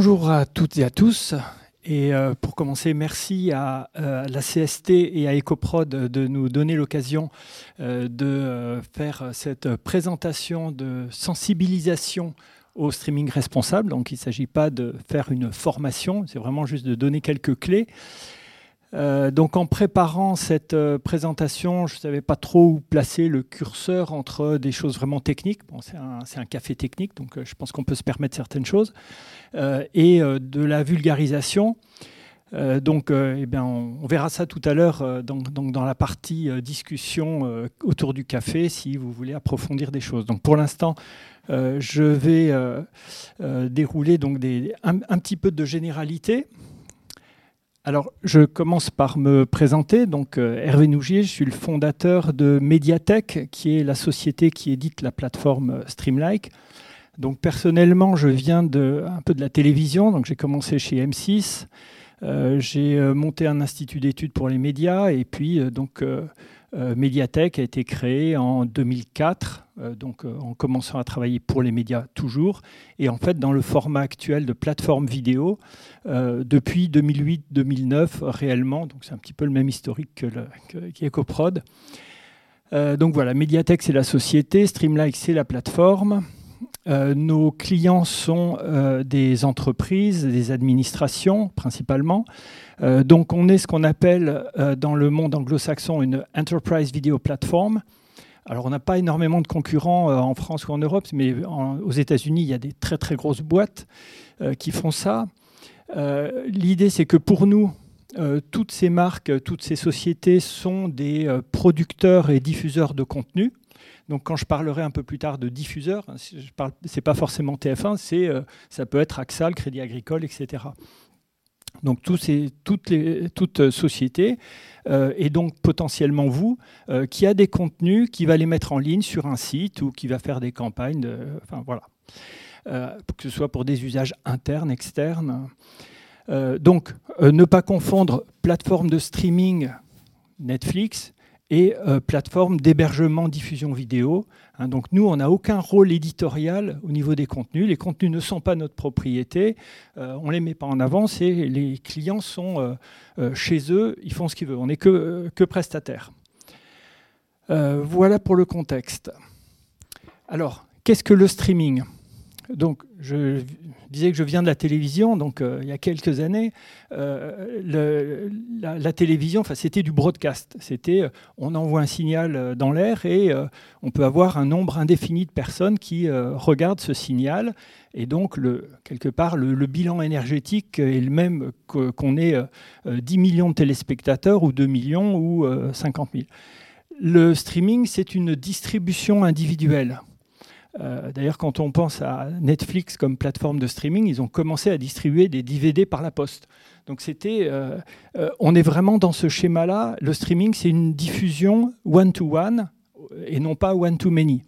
Bonjour à toutes et à tous. Et euh, pour commencer, merci à, euh, la CST et à EcoProd de nous donner l'occasion euh, de faire cette présentation de sensibilisation au streaming responsable. Donc il ne s'agit pas de faire une formation, c'est vraiment juste de donner quelques clés. Euh, donc en préparant cette euh, présentation, je ne savais pas trop où placer le curseur entre des choses vraiment techniques. Bon, c'est un, café technique, donc euh, je pense qu'on peut se permettre certaines choses. et de la vulgarisation. donc eh bien, on, verra ça tout à l'heure dans la partie discussion autour du café si vous voulez approfondir des choses. Donc pour l'instant, je vais dérouler donc un, un, petit peu de généralité alors, je commence par me présenter. Donc, euh, Hervé Nougier, je suis le fondateur de Mediatek, qui est la société qui édite la plateforme Streamlike. Donc, personnellement, je viens de, un peu de la télévision. Donc, j'ai commencé chez M6. Euh, j'ai euh, monté un institut d'études pour les médias. Et puis, donc, Mediatek a été créé en 2004, euh, donc euh, en commençant à travailler pour les médias toujours, et en fait dans le format actuel de plateforme vidéo depuis 2008-2009 réellement, donc c'est un petit peu le même historique que, qu'EcoProd. donc voilà, Mediatek c'est la société, Streamlike c'est la plateforme. Nos clients sont des entreprises, des administrations principalement. Euh, donc on est ce qu'on appelle euh, dans le monde anglo-saxon une Enterprise Video Platform. Alors on n'a pas énormément de concurrents euh, en France ou en Europe, mais aux États-Unis, il y a des très très grosses boîtes qui font ça. L'idée, c'est que pour nous, toutes ces marques, toutes ces sociétés sont des producteurs et diffuseurs de contenu. Donc quand je parlerai un peu plus tard de diffuseurs, ce n'est pas forcément TF1, ça peut être AXA, le Crédit Agricole, etc. Donc toutes, les, toutes sociétés, euh, et donc potentiellement vous, euh, qui a des contenus, qui va les mettre en ligne sur un site ou qui va faire des campagnes, enfin voilà, euh, que ce soit pour des usages internes, externes. donc ne pas confondre plateforme de streaming Netflix et euh, plateforme d'hébergement diffusion vidéo. Hein. donc nous, on n'a aucun rôle éditorial au niveau des contenus. Les contenus ne sont pas notre propriété. Euh, on ne les met pas en avant. Et les clients sont euh, chez eux. Ils font ce qu'ils veulent. On n'est que, que prestataire. voilà pour le contexte. Alors, qu'est-ce que le streaming? Donc, je disais que je viens de la télévision, donc euh, il y a quelques années, euh, la, télévision, c'était du broadcast. C'était, euh, on envoie un signal dans l'air et on peut avoir un nombre indéfini de personnes qui regardent ce signal. Et donc, le, quelque part, le, bilan énergétique est le même qu'on ait 10 millions de téléspectateurs ou 2 millions ou 50 000. Le streaming, c'est une distribution individuelle. Euh, d'ailleurs, quand on pense à Netflix comme plateforme de streaming, ils ont commencé à distribuer des DVD par la poste. Donc c'était, euh, euh, on est vraiment dans ce schéma-là. Le streaming, c'est une diffusion one-to-one et non pas one-to-many.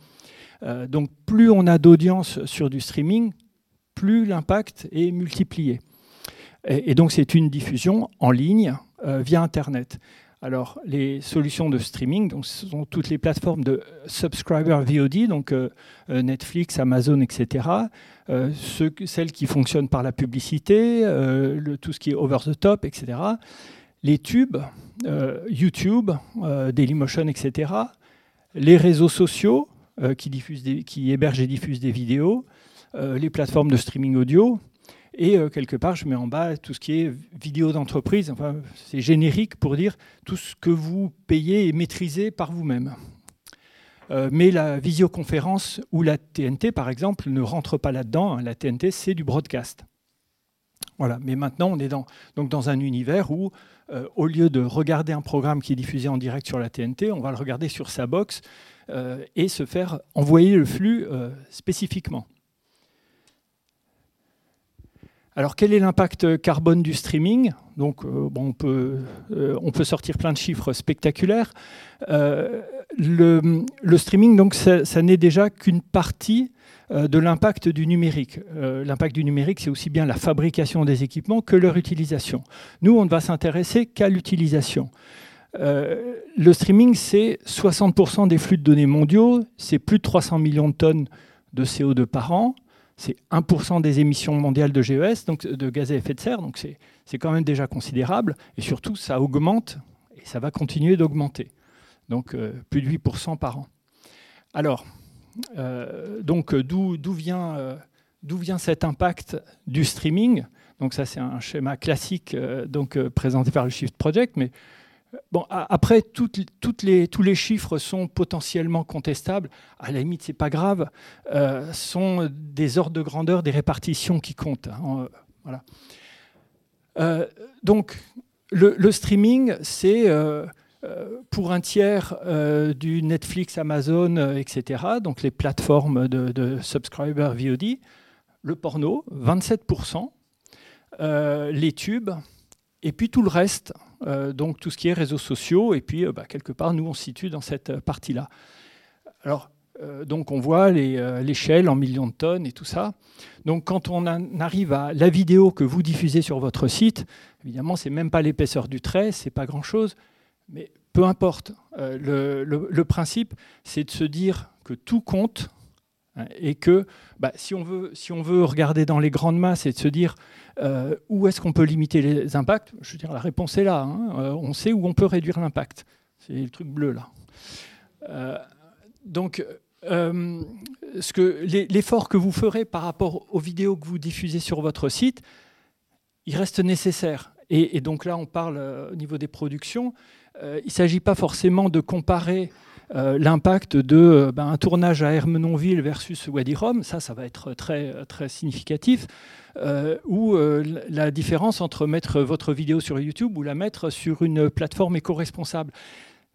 donc plus on a d'audience sur du streaming, plus l'impact est multiplié. Et, donc c'est une diffusion en ligne via Internet. Alors, les solutions de streaming, donc, ce sont toutes les plateformes de subscriber VOD, donc euh, euh, Netflix, Amazon, etc. Euh, celles qui fonctionnent par la publicité, tout ce qui est over the top, etc. Les tubes, YouTube, Dailymotion, etc. Les réseaux sociaux qui, diffusent qui hébergent et diffusent des vidéos. les plateformes de streaming audio, et euh, quelque part, je mets en bas tout ce qui est vidéo d'entreprise. Enfin, c'est générique pour dire tout ce que vous payez et maîtrisez par vous-même. Euh, mais la visioconférence ou la TNT, par exemple, ne rentre pas là-dedans. La TNT, c'est du broadcast. Voilà. Mais maintenant, on est dans, donc dans un univers où, euh, au lieu de regarder un programme qui est diffusé en direct sur la TNT, on va le regarder sur sa box et se faire envoyer le flux spécifiquement. Alors quel est l'impact carbone du streaming? Donc euh, bon, on, peut, euh, on, peut, sortir plein de chiffres spectaculaires. Euh, le, streaming, donc, ça, n'est déjà qu'une partie de l'impact du numérique. l'impact du numérique, c'est aussi bien la fabrication des équipements que leur utilisation. Nous, on ne va s'intéresser qu'à l'utilisation. le streaming, c'est 60% des flux de données mondiaux, c'est plus de 300 millions de tonnes de CO2 par an, c'est 1% des émissions mondiales de GES, donc de gaz à effet de serre, donc c'est quand même déjà considérable, et surtout ça augmente, et ça va continuer d'augmenter, donc euh, plus de 8% par an. Alors, euh, donc d'où vient, euh, vient cet impact du streaming? Donc ça c'est un schéma classique donc, présenté par le Shift Project, mais Bon, après, toutes, les, tous les chiffres sont potentiellement contestables. À la limite, c'est pas grave. Euh, sont des ordres de grandeur, des répartitions qui comptent. Hein, voilà. Euh, donc, le, streaming, c'est euh, pour un tiers du Netflix, Amazon, etc. Donc, les plateformes de, de subscriber VOD. Le porno, 27%. les tubes, et puis tout le reste, euh, donc tout ce qui est réseaux sociaux, et puis euh, bah, quelque part, nous, on se situe dans cette euh, partie-là. Alors, donc on voit l'échelle en millions de tonnes et tout ça. Donc quand on arrive à la vidéo que vous diffusez sur votre site, évidemment, c'est même pas l'épaisseur du trait, c'est pas grand-chose, mais peu importe. le, principe, c'est de se dire que tout compte et que bah, si, on veut, regarder dans les grandes masses et de se dire euh, où est-ce qu'on peut limiter les impacts Je veux dire, la réponse est là. Hein. Euh, on sait où on peut réduire l'impact. C'est le truc bleu là. Euh, donc, l'effort que vous ferez par rapport aux vidéos que vous diffusez sur votre site, il reste nécessaire. Et, donc là, on parle au niveau des productions. il ne s'agit pas forcément de comparer l'impact de ben, un tournage à Hermenonville versus Wadi Rum. Ça, ça va être très, très significatif. Euh, ou euh, la différence entre mettre votre vidéo sur YouTube ou la mettre sur une plateforme éco-responsable.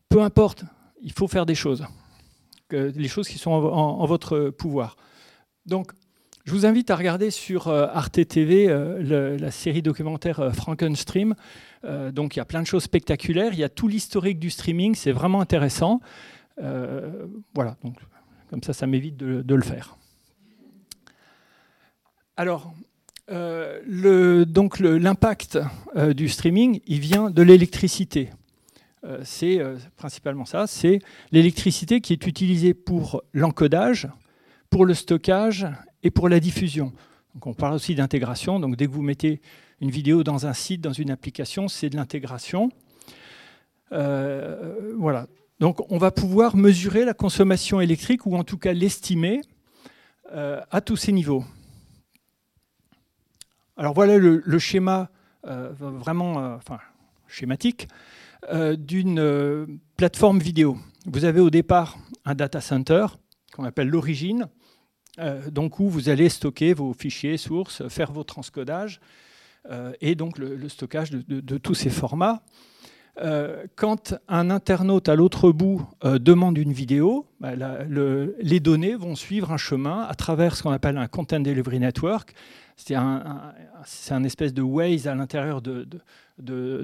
Peu importe, il faut faire des choses, les choses qui sont en, votre pouvoir. Donc, je vous invite à regarder sur euh, Arte TV la série documentaire Frankenstream. donc, il y a plein de choses spectaculaires. Il y a tout l'historique du streaming, c'est vraiment intéressant. Voilà, donc, comme ça, ça m'évite de, le faire. Alors, euh, donc l'impact euh, du streaming, il vient de l'électricité. Euh, c'est principalement ça, c'est l'électricité qui est utilisée pour l'encodage, pour le stockage et pour la diffusion. On parle aussi d'intégration. Donc dès que vous mettez une vidéo dans un site, dans une application, c'est de l'intégration. voilà. Donc on va pouvoir mesurer la consommation électrique ou en tout cas l'estimer à tous ces niveaux. Alors voilà le, schéma euh, vraiment euh, schématique euh, d'une plateforme vidéo. Vous avez au départ un data center qu'on appelle l'origine, donc où vous allez stocker vos fichiers sources, faire vos transcodages et donc le, stockage de, tous ces formats. Quand un internaute à l'autre bout demande une vidéo, bah, les données vont suivre un chemin à travers ce qu'on appelle un Content Delivery Network, c'est un, espèce de Waze à l'intérieur de,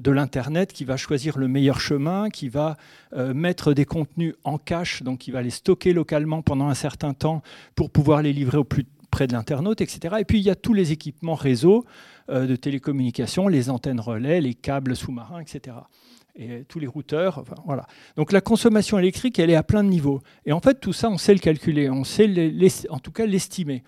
l'Internet qui va choisir le meilleur chemin, qui va euh, mettre des contenus en cache, donc qui va les stocker localement pendant un certain temps pour pouvoir les livrer au plus près de l'internaute, etc. Et puis il y a tous les équipements réseau euh, de télécommunications, les antennes relais, les câbles sous-marins, etc. Et tous les routeurs, voilà. Donc la consommation électrique, elle est à plein de niveaux. Et en fait, tout ça, on sait le calculer, on sait en tout cas l'estimer.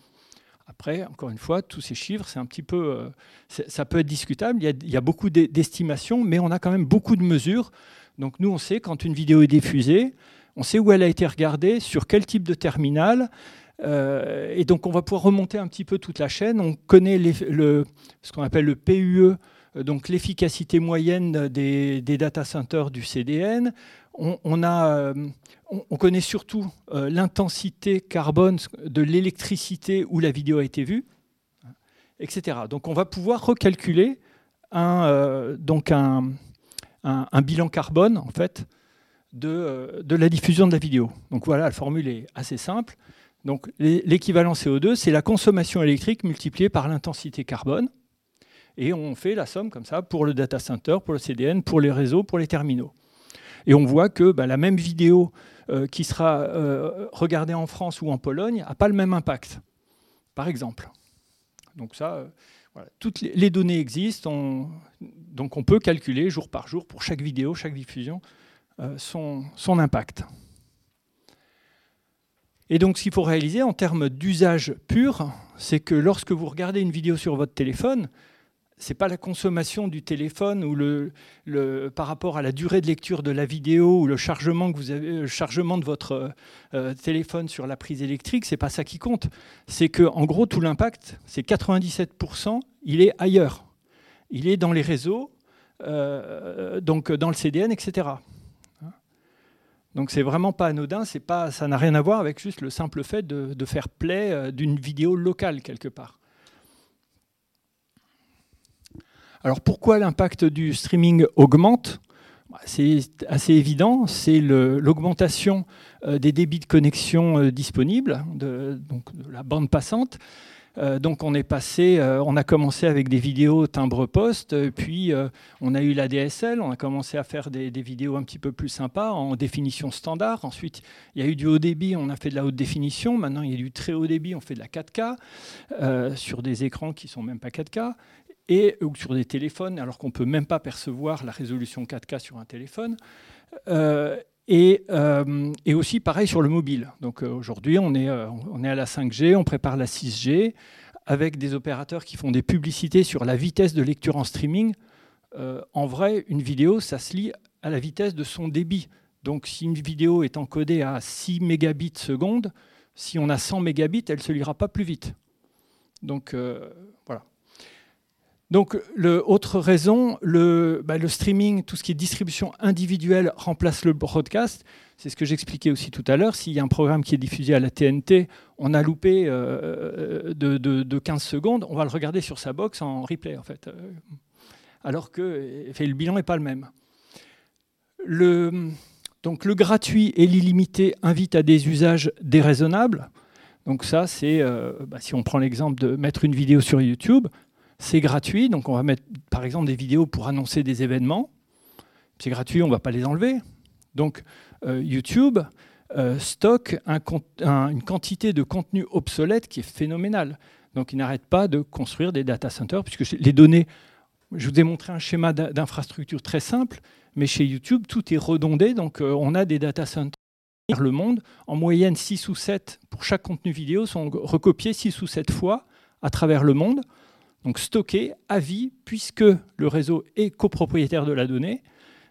Après, encore une fois, tous ces chiffres, c'est un petit peu, euh, ça peut être discutable. Il y a, beaucoup d'estimations, mais on a quand même beaucoup de mesures. Donc nous, on sait quand une vidéo est diffusée, on sait où elle a été regardée, sur quel type de terminal. Euh, et donc on va pouvoir remonter un petit peu toute la chaîne. On connaît le, ce qu'on appelle le PUE, donc l'efficacité moyenne des, data centers du CDN. On, a, on, connaît surtout euh, l'intensité carbone de l'électricité où la vidéo a été vue, etc. Donc on va pouvoir recalculer un, euh, bilan carbone en fait, de, euh, de, la diffusion de la vidéo. Donc voilà, la formule est assez simple. Donc l'équivalent CO2, c'est la consommation électrique multipliée par l'intensité carbone. Et on fait la somme comme ça pour le data center, pour le CDN, pour les réseaux, pour les terminaux. Et on voit que bah, la même vidéo euh, qui sera euh, regardé en France ou en Pologne n'a pas le même impact, par exemple. Donc ça, euh, toutes les données existent, donc on peut calculer jour par jour pour chaque vidéo, chaque diffusion, son, impact. Et donc, ce qu'il faut réaliser en termes d'usage pur, c'est que lorsque vous regardez une vidéo sur votre téléphone, c'est pas la consommation du téléphone ou le, par rapport à la durée de lecture de la vidéo ou le chargement que vous avez, chargement de votre euh, téléphone sur la prise électrique, c'est pas ça qui compte. C'est que en gros tout l'impact, c'est 97%, il est ailleurs. Il est dans les réseaux, euh, donc dans le CDN, etc. Donc c'est vraiment pas anodin, c'est pas, ça n'a rien à voir avec juste le simple fait de, de faire play euh, d'une vidéo locale quelque part. Alors pourquoi l'impact du streaming augmente? Bah, c'est assez évident, c'est l'augmentation euh, des débits de connexion euh, disponibles, de, donc la bande passante. Euh, donc on est passé, on a commencé avec des vidéos timbre-poste, puis on a eu la DSL, on a commencé à faire des, vidéos un petit peu plus sympas en définition standard. Ensuite, il y a eu du haut débit, on a fait de la haute définition. Maintenant, il y a du très haut débit, on fait de la 4K sur des écrans qui sont même pas 4K et, ou sur des téléphones, alors qu'on ne peut même pas percevoir la résolution 4K sur un téléphone. Euh, et, euh, et, aussi pareil sur le mobile. Donc euh, aujourd'hui, on, est on est à la 5G, on prépare la 6G, avec des opérateurs qui font des publicités sur la vitesse de lecture en streaming. en vrai, une vidéo, ça se lit à la vitesse de son débit. Donc si une vidéo est encodée à 6 mégabits seconde, si on a 100 mégabits, elle ne se lira pas plus vite. Donc. Donc, le, autre raison, bah, le, streaming, tout ce qui est distribution individuelle remplace le broadcast. C'est ce que j'expliquais aussi tout à l'heure. S'il y a un programme qui est diffusé à la TNT, on a loupé euh, de, 15 secondes, on va le regarder sur sa box en replay, en fait. Euh, alors que le bilan n'est pas le même. Le, donc, le gratuit et l'illimité invitent à des usages déraisonnables. Donc ça, c'est, euh, bah, si on prend l'exemple de mettre une vidéo sur YouTube, c'est gratuit, donc on va mettre par exemple des vidéos pour annoncer des événements. C'est gratuit, on ne va pas les enlever. Donc euh, YouTube euh, stocke une quantité de contenu obsolète qui est phénoménale. Donc il n'arrête pas de construire des data centers, puisque les données, je vous ai montré un schéma d'infrastructure très simple, mais chez YouTube, tout est redondé, donc euh, on a des data centers le monde, en moyenne 6 ou 7 pour chaque contenu vidéo, sont recopiés 6 ou 7 fois à travers le monde donc stockés à vie, puisque le réseau est copropriétaire de la donnée.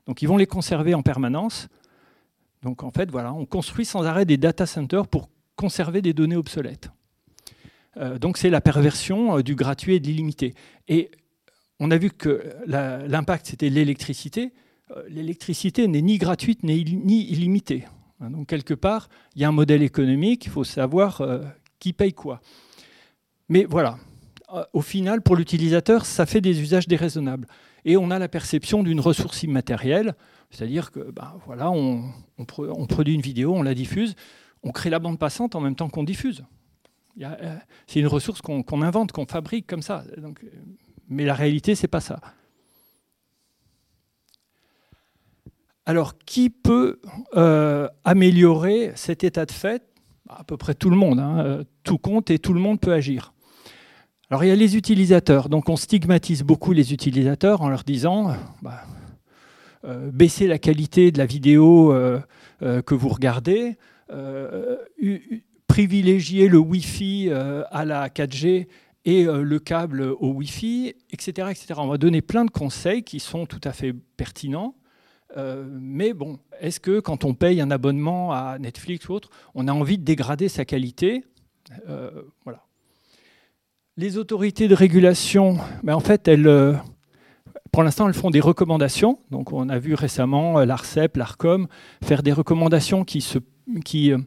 Donc ils vont les conserver en permanence. Donc en fait, voilà, on construit sans arrêt des data centers pour conserver des données obsolètes. Euh, donc c'est la perversion euh, du gratuit et de l'illimité. Et on a vu que l'impact, c'était l'électricité. Euh, l'électricité n'est ni gratuite ni illimitée. Hein, donc quelque part, il y a un modèle économique, il faut savoir qui paye quoi. Mais voilà, au final, pour l'utilisateur, ça fait des usages déraisonnables. Et on a la perception d'une ressource immatérielle, c'est-à-dire que ben, voilà, on, produit une vidéo, on la diffuse, on crée la bande passante en même temps qu'on diffuse. Euh, c'est une ressource qu'on invente, qu'on fabrique comme ça. Mais la réalité, c'est pas ça. Alors, qui peut euh, améliorer cet état de fait? À peu près tout le monde. Hein. Tout compte et tout le monde peut agir. Alors il y a les utilisateurs, donc on stigmatise beaucoup les utilisateurs en leur disant bah, euh, baissez la qualité de la vidéo euh, euh, que vous regardez, privilégiez le Wi-Fi à la 4G et le câble au Wi-Fi, etc., etc. On va donner plein de conseils qui sont tout à fait pertinents. mais bon, est-ce que quand on paye un abonnement à Netflix ou autre, on a envie de dégrader sa qualité? Voilà. Les autorités de régulation, ben en fait, elles, euh, pour l'instant, elles font des recommandations. Donc, on a vu récemment euh, l'ARCEP, l'ARCOM faire des recommandations qui, euh,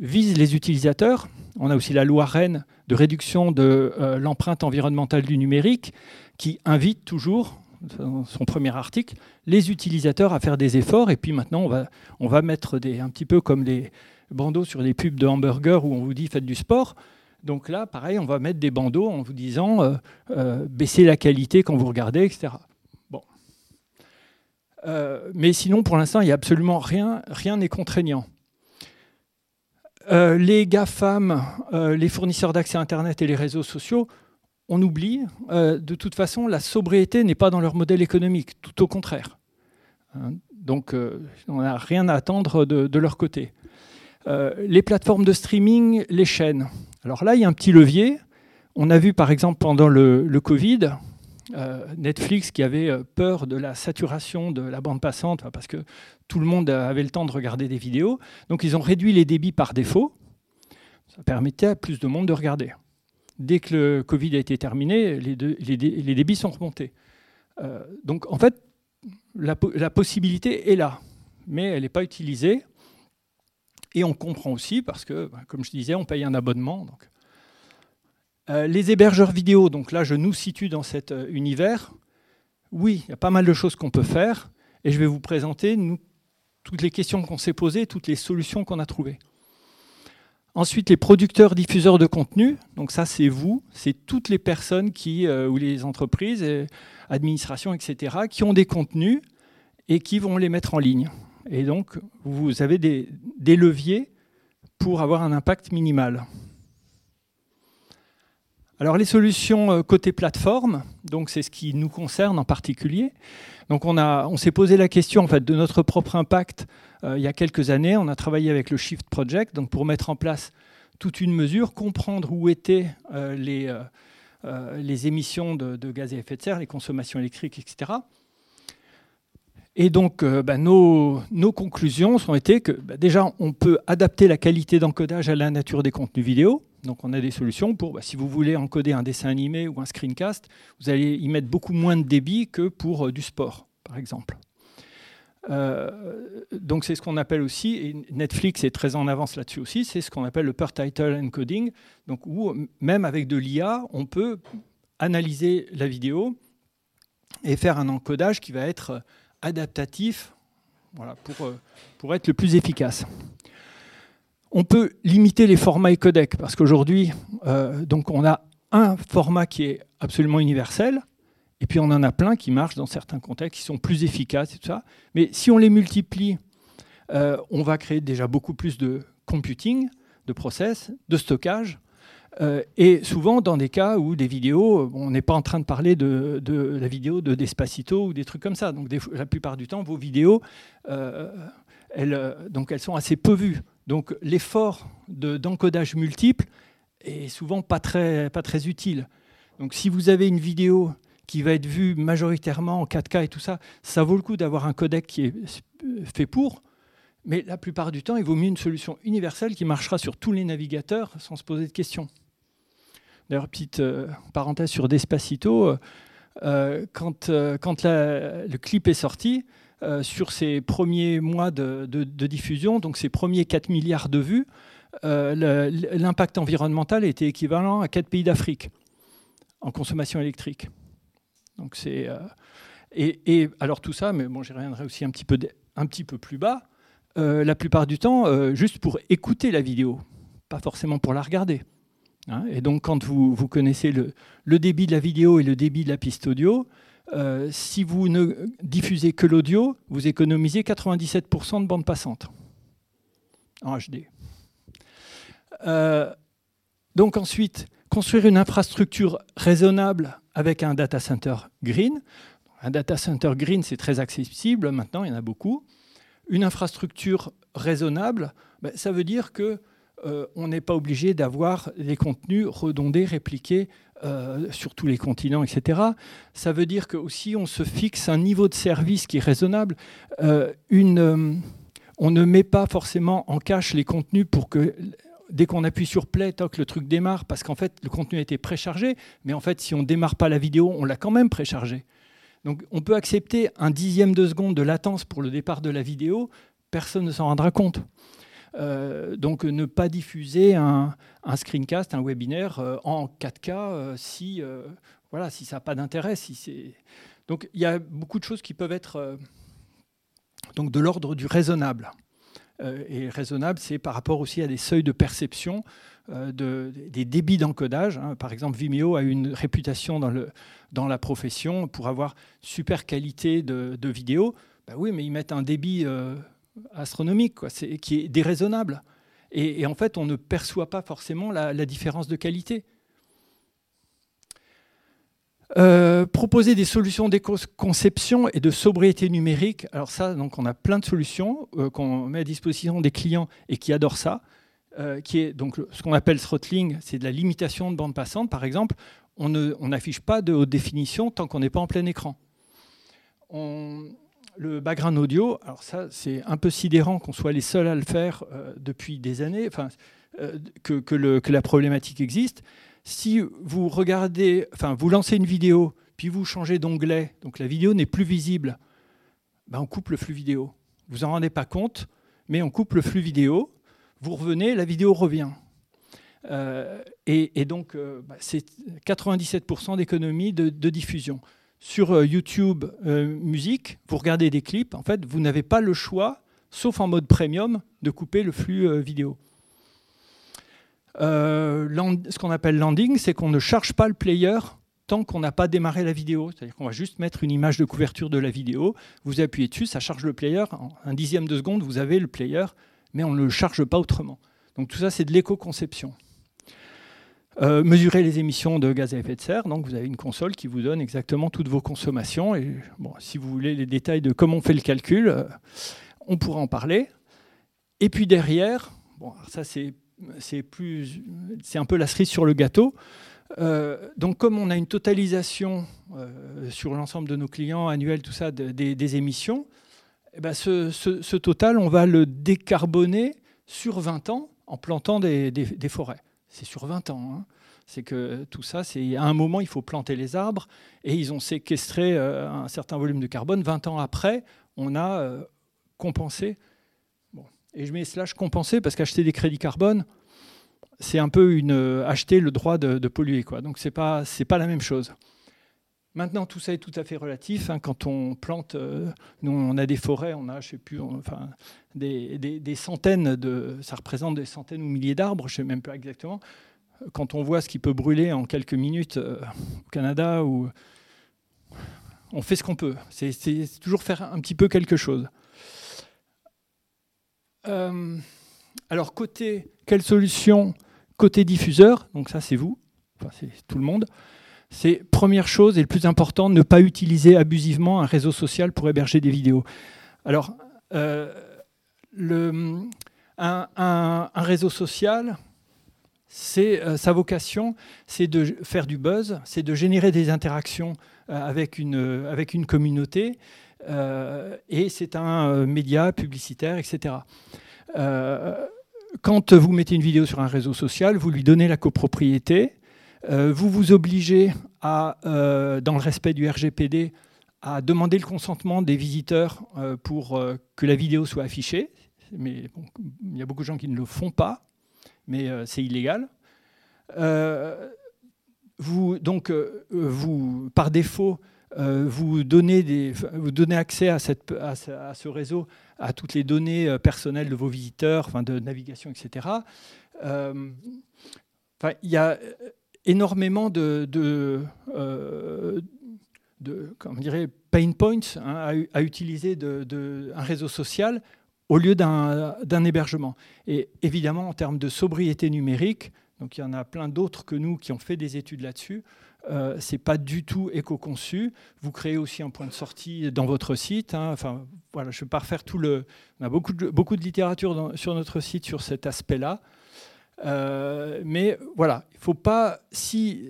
visent les utilisateurs. On a aussi la loi Rennes de réduction de l'empreinte environnementale du numérique qui invite toujours, dans son premier article, les utilisateurs à faire des efforts. Et puis maintenant, on va, on va mettre des, un petit peu comme les bandeaux sur les pubs de hamburgers où on vous dit faites du sport. Donc là, pareil, on va mettre des bandeaux en vous disant euh, euh, baissez la qualité quand vous regardez, etc. Bon. Euh, mais sinon, pour l'instant, il n'y a absolument rien, rien n'est contraignant. les GAFAM, les fournisseurs d'accès Internet et les réseaux sociaux, on oublie, de toute façon, la sobriété n'est pas dans leur modèle économique, tout au contraire. Hein, donc, on n'a rien à attendre de leur côté. Les plateformes de streaming, les chaînes. Alors là, il y a un petit levier. On a vu par exemple pendant le, Covid, Netflix qui avait peur de la saturation de la bande passante parce que tout le monde avait le temps de regarder des vidéos. Donc ils ont réduit les débits par défaut. Ça permettait à plus de monde de regarder. Dès que le Covid a été terminé, les, débits sont remontés. Euh, donc en fait, la, possibilité est là, mais elle n'est pas utilisée. Et on comprend aussi parce que, bah, comme je disais, on paye un abonnement. Euh, les hébergeurs vidéo, donc là je nous situe dans cet euh, univers. Oui, il y a pas mal de choses qu'on peut faire et je vais vous présenter toutes les questions qu'on s'est posées, toutes les solutions qu'on a trouvées. Ensuite, les producteurs, diffuseurs de contenu. Donc ça, c'est vous, c'est toutes les personnes qui, euh, ou les entreprises, administrations, etc., qui ont des contenus et qui vont les mettre en ligne. Et donc, vous avez des, leviers pour avoir un impact minimal. Alors les solutions euh, côté plateforme, donc c'est ce qui nous concerne en particulier. Donc on, on s'est posé la question en fait de notre propre impact euh, il y a quelques années. On a travaillé avec le Shift Project donc pour mettre en place toute une mesure, comprendre où étaient euh, les, les émissions de, gaz à effet de serre, les consommations électriques, etc. Et donc, bah, nos, nos, conclusions ont été que bah, déjà, on peut adapter la qualité d'encodage à la nature des contenus vidéo. Donc on a des solutions pour, bah, si vous voulez encoder un dessin animé ou un screencast, vous allez y mettre beaucoup moins de débit que pour euh, du sport, par exemple. Euh, donc c'est ce qu'on appelle aussi, et Netflix est très en avance là-dessus aussi, c'est ce qu'on appelle le per title encoding, donc où même avec de l'IA, on peut analyser la vidéo et faire un encodage qui va être adaptatif euh, pour être le plus efficace. On peut limiter les formats et codecs parce qu'aujourd'hui, euh, on a un format qui est absolument universel, et puis on en a plein qui marchent dans certains contextes, qui sont plus efficaces et tout ça. Mais si on les multiplie, euh, on va créer déjà beaucoup plus de computing, de process, de stockage. Euh, et souvent dans des cas où des vidéos, on n'est pas en train de parler de, la vidéo de Despacito ou des trucs comme ça. Donc la plupart du temps, vos vidéos, elles, donc elles sont assez peu vues. Donc l'effort d'encodage multiple est souvent pas très, pas très utile. Donc si vous avez une vidéo qui va être vue majoritairement en 4K et tout ça, ça vaut le coup d'avoir un codec qui est fait pour, mais la plupart du temps, il vaut mieux une solution universelle qui marchera sur tous les navigateurs sans se poser de questions. D'ailleurs, petite euh, parenthèse sur Despacito, euh, quand, euh, quand le clip est sorti, sur ces premiers mois de, diffusion, donc ces premiers 4 milliards de vues, l'impact environnemental était équivalent à 4 pays d'Afrique en consommation électrique. Donc c'est et, alors tout ça, mais bon, j'y reviendrai aussi un petit peu plus bas. la plupart du temps, juste pour écouter la vidéo, pas forcément pour la regarder. Hein. et donc, quand vous, vous connaissez le, débit de la vidéo et le débit de la piste audio, euh, si vous ne diffusez que l'audio, vous économisez 97% de bande passante en HD. Euh, donc ensuite, construire une infrastructure raisonnable avec un data center green. Un data center green, c'est très accessible maintenant, il y en a beaucoup. Une infrastructure raisonnable, ben, ça veut dire que euh, on n'est pas obligé d'avoir des contenus redondés, répliqués euh, sur tous les continents, etc. Ça veut dire que aussi on se fixe un niveau de service qui est raisonnable. Euh, on ne met pas forcément en cache les contenus pour que dès qu'on appuie sur play, toc, le truc démarre parce qu'en fait le contenu a été préchargé. Mais en fait, si on démarre pas la vidéo, on l'a quand même préchargé. Donc on peut accepter un dixième de seconde de latence pour le départ de la vidéo, personne ne s'en rendra compte. Euh, donc ne pas diffuser un, screencast, un webinaire euh, en 4K euh, si, voilà, si ça n'a pas d'intérêt. Si donc il y a beaucoup de choses qui peuvent être donc de l'ordre du raisonnable. et raisonnable, c'est par rapport aussi à des seuils de perception, de, des débits d'encodage. Hein. Par exemple, Vimeo a une réputation dans, la profession pour avoir super qualité de, de vidéo. Ben oui, mais ils mettent un débit astronomique, quoi, qui est déraisonnable. Et, en fait, on ne perçoit pas forcément la, différence de qualité. proposer des solutions d'éco-conception et de sobriété numérique. Alors ça, donc on a plein de solutions qu'on met à disposition des clients et qui adorent ça. qui est donc ce qu'on appelle throttling, c'est de la limitation de bande passante. Par exemple, on n'affiche pas de haute définition tant qu'on n'est pas en plein écran. Le background audio, alors ça c'est un peu sidérant qu'on soit les seuls à le faire euh, depuis des années, enfin, euh, que, la problématique existe. Si vous regardez, enfin vous lancez une vidéo, puis vous changez d'onglet, donc la vidéo n'est plus visible, ben on coupe le flux vidéo. Vous en rendez pas compte, mais on coupe le flux vidéo. Vous revenez, la vidéo revient. Euh, et, donc, bah, c'est 97% d'économie de, diffusion. Sur euh, YouTube Musique, vous regardez des clips, en fait, vous n'avez pas le choix, sauf en mode premium, de couper le flux vidéo. ce qu'on appelle landing, c'est qu'on ne charge pas le player tant qu'on n'a pas démarré la vidéo. C'est-à-dire qu'on va juste mettre une image de couverture de la vidéo, vous appuyez dessus, ça charge le player, en un dixième de seconde, vous avez le player, mais on ne le charge pas autrement. Donc tout ça, c'est de l'éco-conception. Euh, mesurer les émissions de gaz à effet de serre. Donc, vous avez une console qui vous donne exactement toutes vos consommations. Et bon, si vous voulez les détails de comment on fait le calcul, euh, on pourra en parler. Et puis derrière, bon, ça c'est plus, c'est un peu la cerise sur le gâteau. Euh, donc, comme on a une totalisation sur l'ensemble de nos clients annuels, tout ça, des, émissions, eh ben ce, total, on va le décarboner sur 20 ans en plantant des forêts c'est sur 20 ans. Hein. C'est que tout ça, c'est à un moment, il faut planter les arbres et ils ont séquestré euh, un certain volume de carbone. 20 ans après, on a euh, compensé. Et je mets slash compensé parce qu'acheter des crédits carbone, c'est un peu une, euh, acheter le droit de, polluer. Quoi. Donc ce n'est pas la même chose. Maintenant, tout ça est tout à fait relatif. Hein. Quand on plante, nous, on a des forêts, on a, je sais plus, enfin, des, centaines de, ça représente des centaines ou milliers d'arbres, je ne sais même pas exactement. Quand on voit ce qui peut brûler en quelques minutes euh, au Canada, ou on fait ce qu'on peut. C'est toujours faire un petit peu quelque chose. Euh, alors côté quelle solution? Côté diffuseur, donc ça c'est vous, enfin, c'est tout le monde. C'est première chose et le plus important, ne pas utiliser abusivement un réseau social pour héberger des vidéos. Alors euh, un, réseau social, euh, sa vocation, c'est de faire du buzz, c'est de générer des interactions euh, avec, une, communauté, et c'est un média publicitaire, etc. quand vous mettez une vidéo sur un réseau social, vous lui donnez la copropriété, vous vous obligez à, dans le respect du RGPD, à demander le consentement des visiteurs pour que la vidéo soit affichée mais il y a beaucoup de gens qui ne le font pas, mais euh, c'est illégal. Euh, vous, donc, euh, vous, par défaut, vous, donnez vous donnez accès à, cette, à, ce réseau, à toutes les données personnelles de vos visiteurs, enfin, de navigation, etc. il y a énormément de, de, comment dirait, pain points hein, à, utiliser de, un réseau social au lieu d'un hébergement. Et évidemment, en termes de sobriété numérique, donc il y en a plein d'autres que nous qui ont fait des études là-dessus, euh, c'est pas du tout éco-conçu. Vous créez aussi un point de sortie dans votre site. Hein. Enfin, voilà, je ne vais pas refaire tout le. On a beaucoup de, beaucoup de littérature sur notre site sur cet aspect-là. Euh, mais voilà, il faut pas. Si,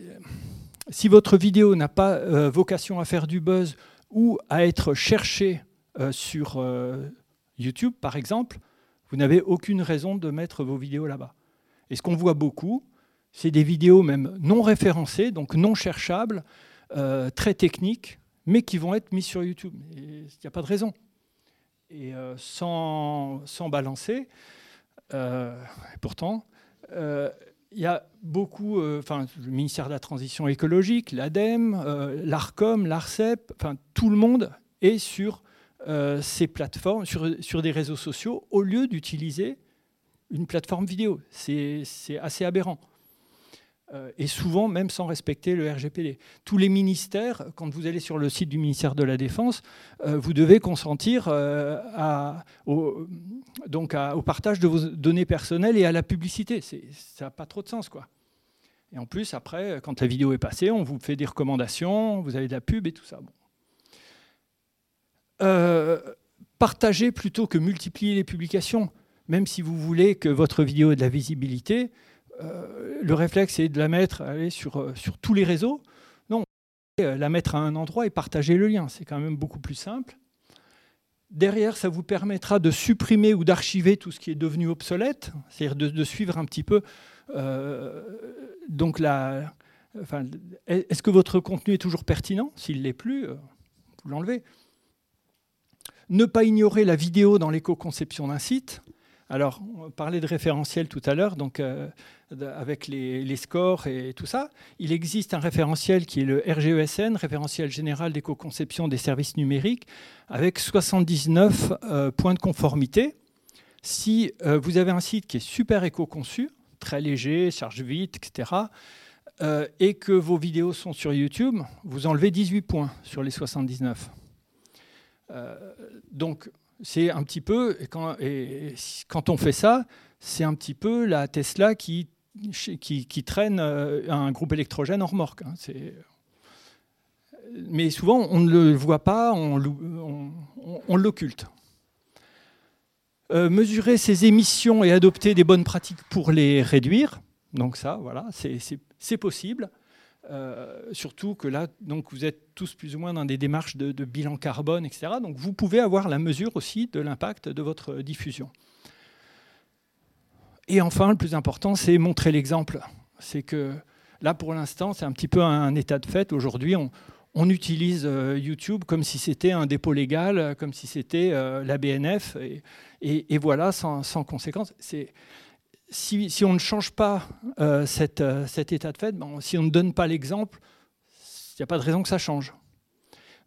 votre vidéo n'a pas euh, vocation à faire du buzz ou à être cherchée euh, sur YouTube, par exemple, vous n'avez aucune raison de mettre vos vidéos là-bas. Et ce qu'on voit beaucoup, c'est des vidéos même non référencées, donc non cherchables, très techniques, mais qui vont être mises sur YouTube. Il n'y a pas de raison. Et sans, balancer, pourtant, il y a beaucoup, enfin, le ministère de la Transition écologique, l'ADEME, l'ARCOM, l'ARCEP, tout le monde est sur euh, ces plateformes sur, des réseaux sociaux au lieu d'utiliser une plateforme vidéo. C'est assez aberrant. Euh, et souvent même sans respecter le RGPD. Tous les ministères, quand vous allez sur le site du ministère de la Défense, euh, vous devez consentir à, au, donc au partage de vos données personnelles et à la publicité. Ça n'a pas trop de sens. quoi. Et en plus, après, quand la vidéo est passée, on vous fait des recommandations, vous avez de la pub et tout ça. Bon. Euh, partagez plutôt que multiplier les publications. Même si vous voulez que votre vidéo ait de la visibilité, euh, le réflexe est de la mettre sur, euh, sur tous les réseaux. Non, la mettre à un endroit et partager le lien. C'est quand même beaucoup plus simple. Derrière, ça vous permettra de supprimer ou d'archiver tout ce qui est devenu obsolète, c'est-à-dire de, suivre un petit peu. Euh, donc, la, est-ce que votre contenu est toujours pertinent? S'il ne l'est plus, vous l'enlevez. Ne pas ignorer la vidéo dans l'éco-conception d'un site. Alors, on parlait de référentiel tout à l'heure, donc euh, avec les, scores et tout ça. Il existe un référentiel qui est le RGESN, référentiel général d'éco-conception des services numériques, avec 79 euh, points de conformité. Si euh, vous avez un site qui est super éco-conçu, très léger, charge vite, etc., et que vos vidéos sont sur YouTube, vous enlevez 18 points sur les 79. donc, c'est un petit peu, quand, on fait ça, c'est un petit peu la Tesla qui, qui, traîne euh, un groupe électrogène en remorque. Hein. Mais souvent, on ne le voit pas, on, l'occulte. Euh, mesurer ses émissions et adopter des bonnes pratiques pour les réduire. Donc ça, voilà, c'est possible. Euh, surtout que là, donc, vous êtes tous plus ou moins dans des démarches de, bilan carbone, etc. Donc vous pouvez avoir la mesure aussi de l'impact de votre diffusion. Et enfin, le plus important, c'est montrer l'exemple. C'est que là, pour l'instant, c'est un petit peu un état de fait. Aujourd'hui, on, utilise euh, YouTube comme si c'était un dépôt légal, comme si c'était euh, la BNF, et, voilà, sans, sans conséquence. C'est si, on ne change pas euh, euh, cet état de fait, ben, si on ne donne pas l'exemple, il n'y a pas de raison que ça change.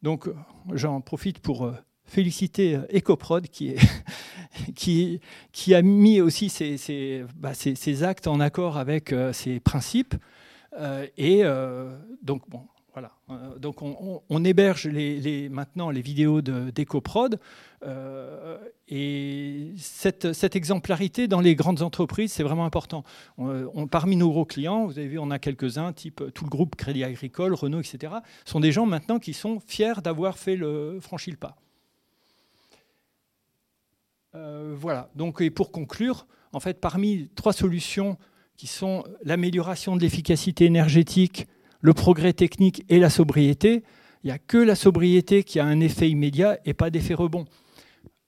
Donc j'en profite pour euh, féliciter EcoProd qui, a mis aussi bah, ses, actes en accord avec ses principes. et donc, bon, voilà. Euh, donc on, héberge les, maintenant les vidéos d'EcoProd. Euh, et cette, exemplarité dans les grandes entreprises, c'est vraiment important. parmi nos gros clients, vous avez vu, on a quelques-uns, type tout le groupe Crédit Agricole, Renault, etc., sont des gens maintenant qui sont fiers d'avoir fait le franchi le pas. Euh, voilà. Donc, et pour conclure, en fait, parmi trois solutions qui sont l'amélioration de l'efficacité énergétique, le progrès technique et la sobriété, il n'y a que la sobriété qui a un effet immédiat et pas d'effet rebond.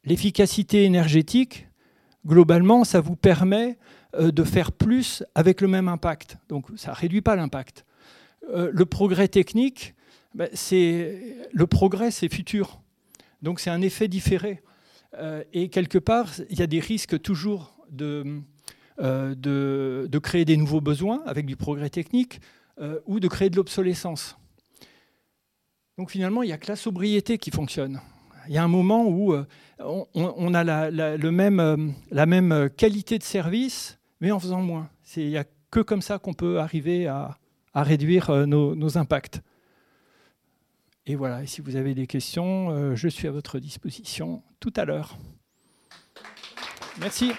L'efficacité énergétique, globalement, ça vous permet euh, de faire plus avec le même impact. Donc ça ne réduit pas l'impact. Euh, le progrès technique, ben, le progrès, c'est futur. Donc c'est un effet différé. Euh, et quelque part, il y a des risques toujours de, de, créer des nouveaux besoins avec du progrès technique, euh, ou de créer de l'obsolescence. Donc finalement, il n'y a que la sobriété qui fonctionne. Il y a un moment où euh, on, a la, le même, euh, la même qualité de service, mais en faisant moins. Il n'y a que comme ça qu'on peut arriver à, réduire nos, nos, impacts. Et voilà, et si vous avez des questions, je suis à votre disposition tout à l'heure. Merci.